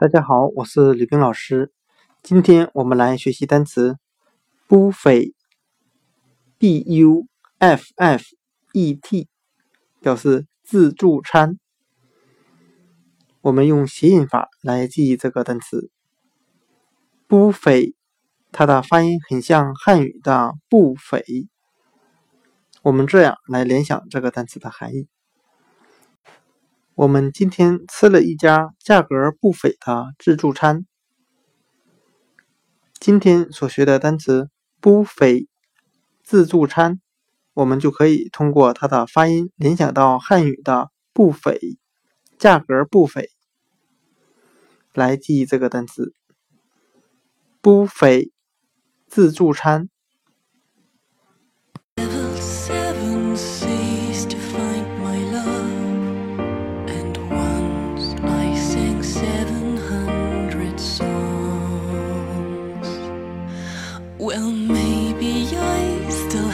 大家好，我是李冰老师。今天我们来学习单词 buffet，b u f f e t，表示自助餐。我们用谐音法来记忆这个单词 buffet，它的发音很像汉语的“不菲”。我们这样来联想这个单词的含义。我们今天吃了一家价格不菲的自助餐。今天所学的单词“不菲”自助餐，我们就可以通过它的发音联想到汉语的“不菲”价格不菲，来记忆这个单词“不菲”自助餐。Well, maybe I still.